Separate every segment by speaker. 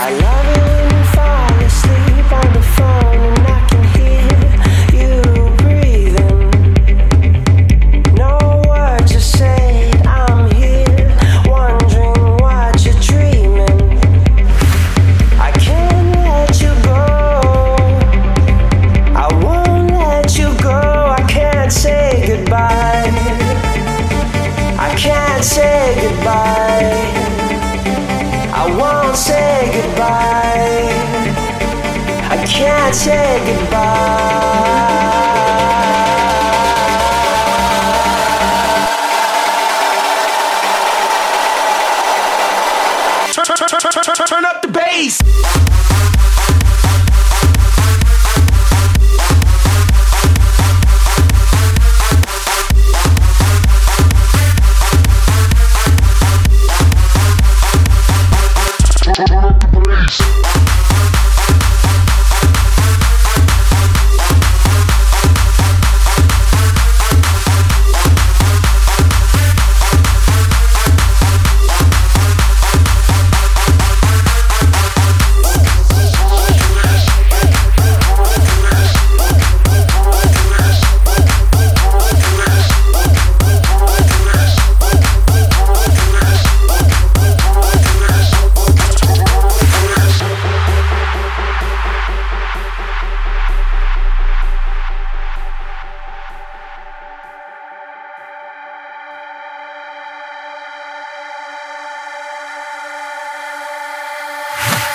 Speaker 1: I love you. check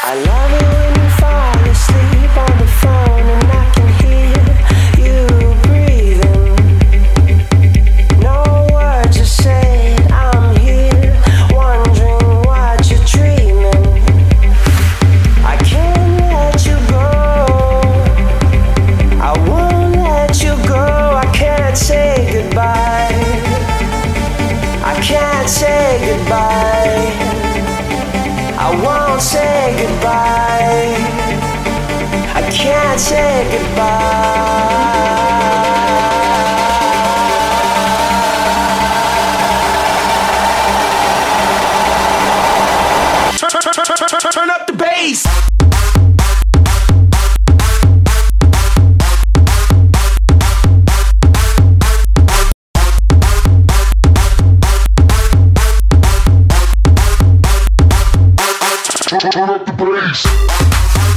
Speaker 1: I love you. say goodbye. I can't say goodbye.
Speaker 2: turn up the bass.